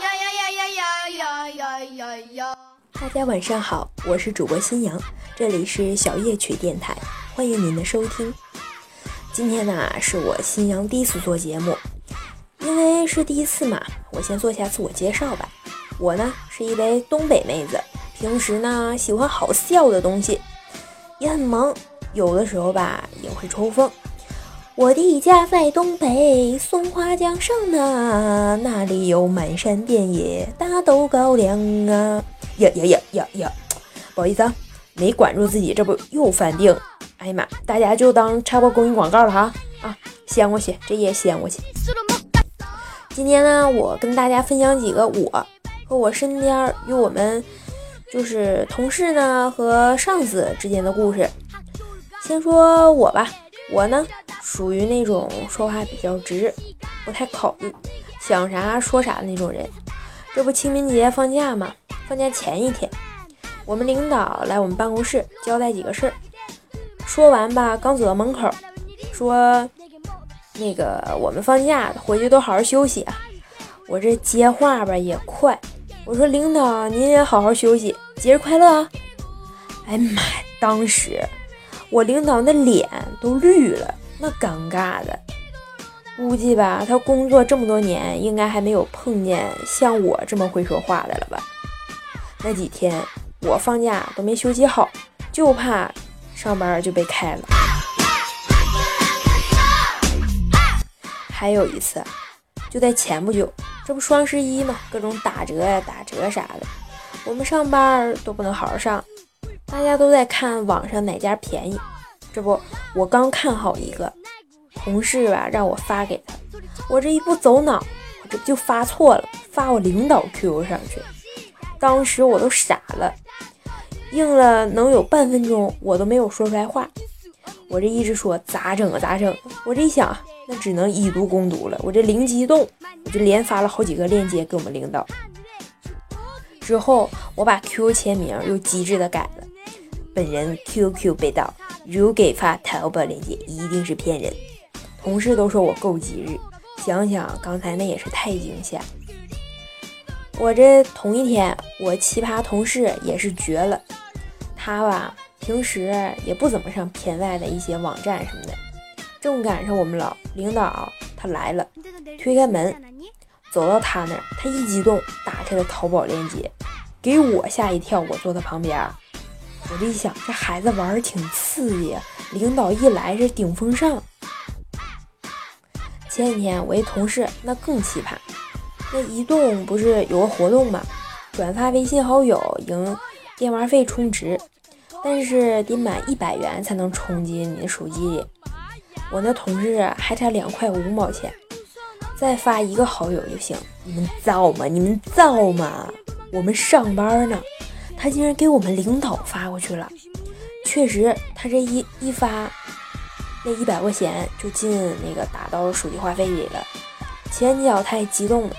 呀呀呀呀呀呀呀呀呀！大家晚上好，我是主播新阳，这里是小夜曲电台，欢迎您的收听。今天呢，是我新阳第一次做节目，因为是第一次嘛，我先做下自我介绍吧。我呢是一位东北妹子，平时呢喜欢好笑的东西，也很萌，有的时候吧也会抽风。我的家在东北松花江上呢，那里有满山遍野大豆高粱啊！呀呀呀呀呀！不好意思啊，没管住自己，这不又犯病。哎呀妈，大家就当插播公益广告了哈啊！掀过去，这也掀过去。今天呢，我跟大家分享几个我和我身边与我们就是同事呢和上司之间的故事。先说我吧，我呢。属于那种说话比较直，不太考虑，想啥说啥那种人。这不清明节放假吗？放假前一天，我们领导来我们办公室交代几个事儿。说完吧，刚走到门口，说那个我们放假回去都好好休息啊。我这接话吧也快，我说领导您也好好休息，节日快乐啊！哎妈呀，当时我领导那脸都绿了。那尴尬的，估计吧，他工作这么多年，应该还没有碰见像我这么会说话的了吧？那几天我放假都没休息好，就怕上班就被开了。还有一次，就在前不久，这不双十一嘛，各种打折呀、打折啥的，我们上班都不能好好上，大家都在看网上哪家便宜。这不，我刚看好一个同事吧，让我发给他。我这一不走脑，这就发错了，发我领导 QQ 上去。当时我都傻了，应了能有半分钟，我都没有说出来话。我这一直说咋整啊咋整？我这一想，那只能以毒攻毒了。我这灵机一动，我就连发了好几个链接给我们领导。之后我把 QQ 签名又机智的改了，本人 QQ 被盗。如给发淘宝链接，一定是骗人。同事都说我够机智，想想刚才那也是太惊吓。我这同一天，我奇葩同事也是绝了。他吧，平时也不怎么上偏外的一些网站什么的。正赶上我们老领导他来了，推开门，走到他那儿，他一激动，打开了淘宝链接，给我吓一跳。我坐他旁边。我这一想，这孩子玩儿挺刺激，领导一来是顶风上。前几天我一同事那更奇葩，那移动不是有个活动吗？转发微信好友赢电话费充值，但是得满一百元才能充进你的手机里。我那同事还差两块五毛钱，再发一个好友就行。你们造吗？你们造吗？我们上班呢。他竟然给我们领导发过去了，确实，他这一一发，那一百块钱就进那个打到了手机话费里了。前脚太激动了，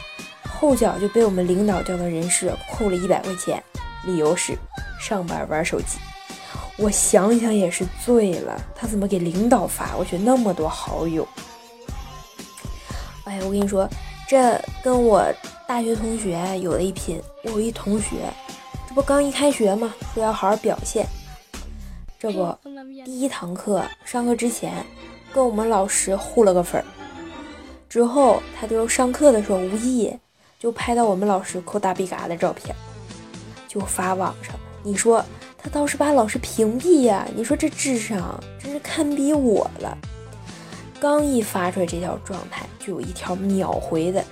后脚就被我们领导叫到人事扣了一百块钱，理由是上班玩手机。我想想也是醉了，他怎么给领导发过去那么多好友？哎，我跟你说，这跟我大学同学有的一拼。我有一同学。不刚一开学嘛，说要好好表现。这不，第一堂课上课之前，跟我们老师互了个粉儿。之后，他就上课的时候无意就拍到我们老师抠大鼻嘎的照片，就发网上。你说他倒是把老师屏蔽呀？你说这智商真是堪比我了。刚一发出来这条状态，就有一条秒回的，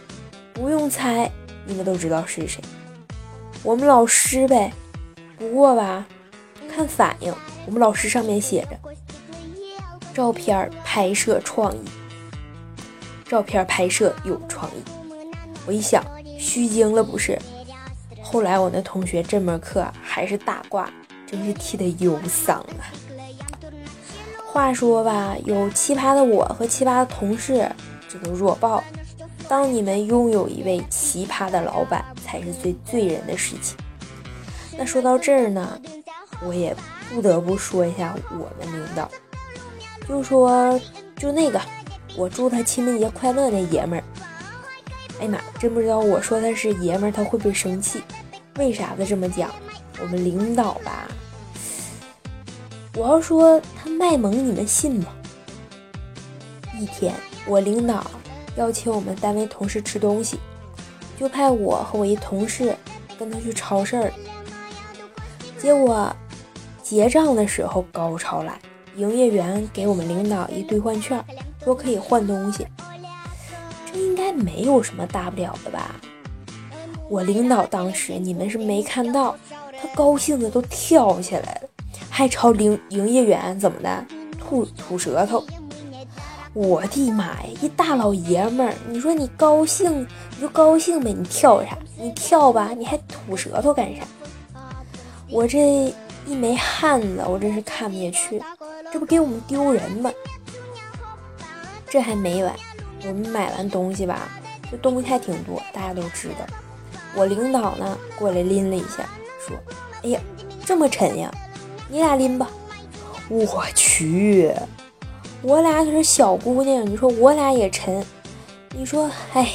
不用猜，你们都知道是谁。我们老师呗，不过吧，看反应，我们老师上面写着照片拍摄创意，照片拍摄有创意。我一想，虚惊了不是？后来我那同学这门课还是大挂，真是替他忧伤啊。话说吧，有奇葩的我和奇葩的同事，这都弱爆。当你们拥有一位奇葩的老板，才是最醉人的事情。那说到这儿呢，我也不得不说一下我们领导，就说就那个，我祝他清明节快乐那爷们儿。哎呀妈，真不知道我说他是爷们儿，他会不会生气？为啥子这么讲？我们领导吧，我要说他卖萌，你们信吗？一天，我领导邀请我们单位同事吃东西，就派我和我一同事跟他去超市。结果结账的时候高潮来，营业员给我们领导一兑换券，说可以换东西。这应该没有什么大不了的吧？我领导当时你们是没看到，他高兴的都跳起来了，还朝领营业员怎么的吐吐舌头。我的妈呀！一大老爷们儿，你说你高兴你就高兴呗，你跳啥？你跳吧，你还吐舌头干啥？我这一枚汉子，我真是看不下去，这不给我们丢人吗？这还没完，我们买完东西吧，这东西还挺多，大家都知道。我领导呢过来拎了一下，说：“哎呀，这么沉呀，你俩拎吧。”我去，我俩可是小姑娘，你说我俩也沉，你说哎，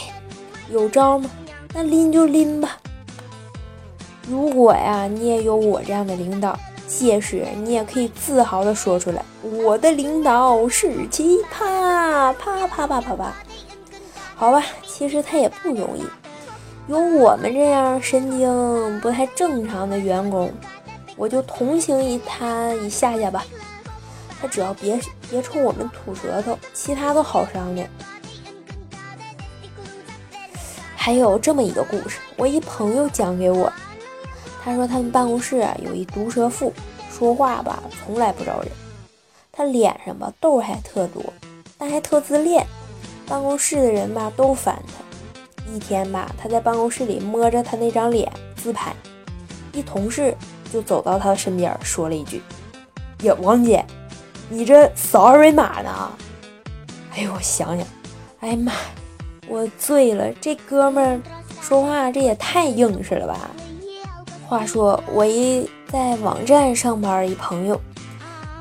有招吗？那拎就拎吧。如果呀，你也有我这样的领导，届时你也可以自豪的说出来：“我的领导是奇葩！”啪啪啪啪啪。好吧，其实他也不容易，有我们这样神经不太正常的员工，我就同情一他一下下吧。他只要别别冲我们吐舌头，其他都好商量。还有这么一个故事，我一朋友讲给我。他说他们办公室啊有一毒舌妇，说话吧从来不招人。他脸上吧痘还特多，但还特自恋。办公室的人吧都烦他。一天吧，他在办公室里摸着他那张脸自拍，一同事就走到他身边说了一句：“呀，王姐，你这扫二维码呢？”哎呦，我想想，哎呀妈，我醉了。这哥们儿说话这也太硬实了吧！话说，我一在网站上班，一朋友，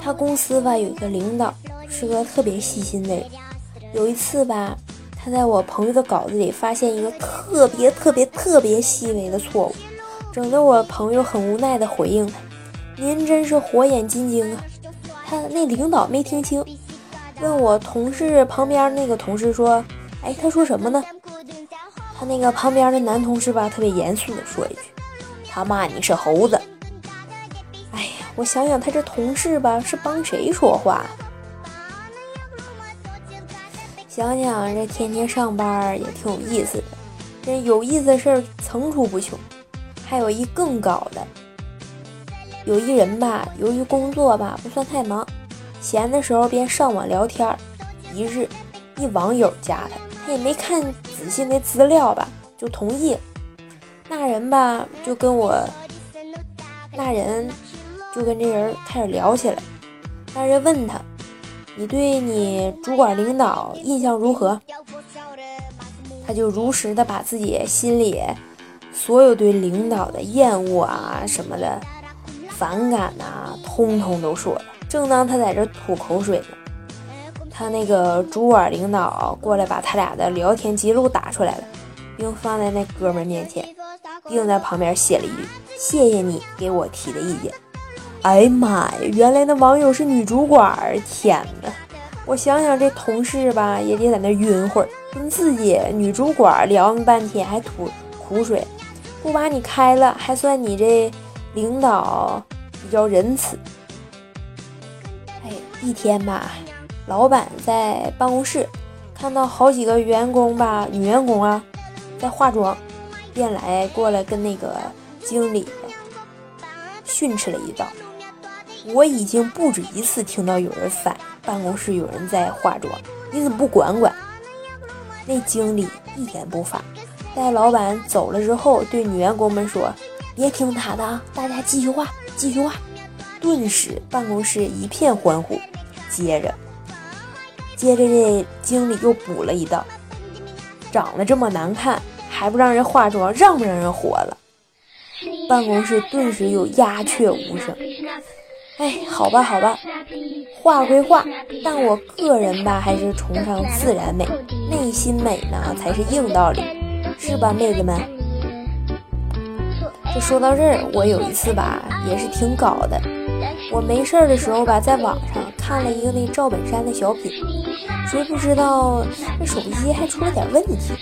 他公司吧有一个领导是个特别细心的人。有一次吧，他在我朋友的稿子里发现一个特别特别特别细微的错误，整得我朋友很无奈的回应他：“您真是火眼金睛啊！”他那领导没听清，问我同事旁边那个同事说：“哎，他说什么呢？”他那个旁边的男同事吧，特别严肃的说一句。他骂你是猴子。哎呀，我想想，他这同事吧是帮谁说话？想想这天天上班也挺有意思的，这有意思的事层出不穷。还有一更搞的，有一人吧，由于工作吧不算太忙，闲的时候便上网聊天。一日，一网友加他，他也没看仔细那资料吧，就同意。那人吧，就跟我，那人就跟这人开始聊起来。那人问他：“你对你主管领导印象如何？”他就如实的把自己心里所有对领导的厌恶啊什么的、反感呐，通通都说了。正当他在这吐口水呢，他那个主管领导过来把他俩的聊天记录打出来了，并放在那哥们面前。并在旁边写了一句：“谢谢你给我提的意见。”哎呀妈呀，原来那网友是女主管！天哪，我想想这同事吧，也得在那晕会儿，跟自己女主管聊那么半天还吐苦水，不把你开了还算你这领导比较仁慈。哎，一天吧，老板在办公室看到好几个员工吧，女员工啊，在化妆。便来过来跟那个经理训斥了一道。我已经不止一次听到有人反办公室有人在化妆，你怎么不管管？那经理一言不发。待老板走了之后，对女员工们说：“别听他的啊，大家继续画，继续画。”顿时办公室一片欢呼。接着，接着这经理又补了一道：“长得这么难看。”还不让人化妆，让不让人活了？办公室顿时有鸦雀无声。哎，好吧，好吧，话归话，但我个人吧，还是崇尚自然美，内心美呢才是硬道理。是吧，妹子们？就说到这儿，我有一次吧，也是挺搞的。我没事儿的时候吧，在网上看了一个那赵本山的小品，谁不知道这手机还出了点问题。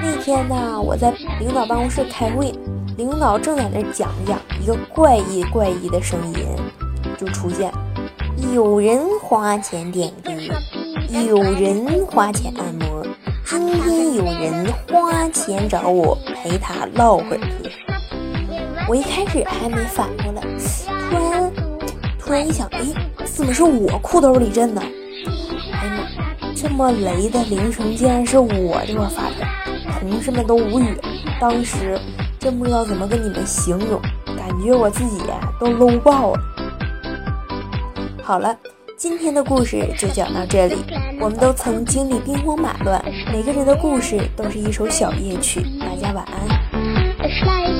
那天呢，我在领导办公室开会，领导正在那讲讲，一个怪异怪异的声音就出现：有人花钱点歌，有人花钱按摩，今天有人花钱找我陪他唠会儿嗑。我一开始还没反应过来，突然突然一想，哎，怎么是我裤兜里震呢？哎呀妈，这么雷的铃声竟然是我这么发的，同事们都无语了。当时真不知道怎么跟你们形容，感觉我自己都 low 爆了。好了，今天的故事就讲到这里。我们都曾经历兵荒马乱，每个人的故事都是一首小夜曲。大家晚安。